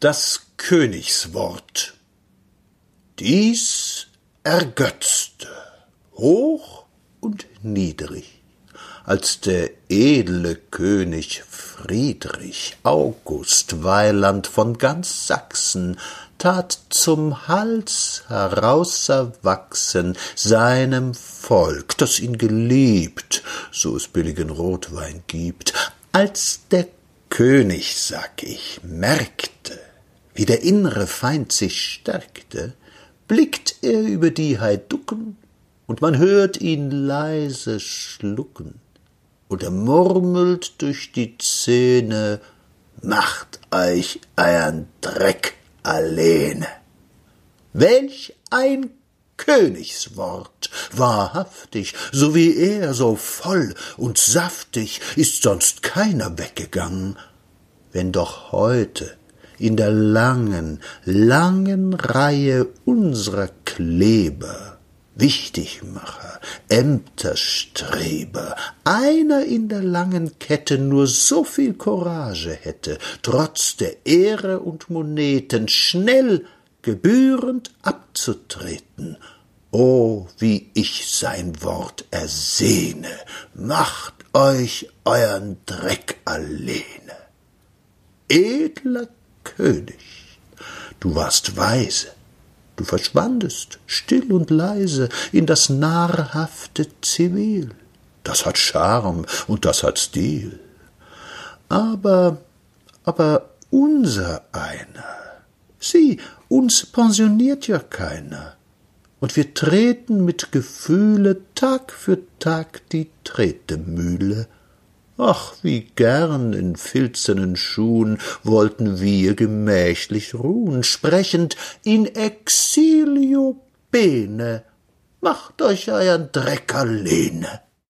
Das Königswort. Dies ergötzte, hoch und niedrig, als der edle König Friedrich August Weiland von ganz Sachsen tat zum Hals herauserwachsen seinem Volk, das ihn geliebt, so es billigen Rotwein gibt, als der König, sag ich, merkte, wie der innere Feind sich stärkte, blickt er über die Heiducken, und man hört ihn leise schlucken, und er murmelt durch die Zähne, macht euch euren Dreck alleene. Welch ein Königswort, wahrhaftig, so wie er, so voll und saftig, ist sonst keiner weggegangen. Wenn doch heute in der langen, langen Reihe unserer Kleber, Wichtigmacher, Ämterstreber, einer in der langen Kette nur so viel Courage hätte, trotz der Ehre und Moneten schnell gebührend abzutreten. O, wie ich sein Wort ersehne, macht euch euren Dreck alleine. Edler König, du warst weise, du verschwandest still und leise in das nahrhafte Zivil. Das hat Charme und das hat Stil. Aber, aber unser einer, sieh, uns pensioniert ja keiner, und wir treten mit Gefühle Tag für Tag die Tretemühle Ach, wie gern in filzenen Schuhen wollten wir gemächlich ruhen, sprechend in exilio bene, macht euch euren Dreck alleine.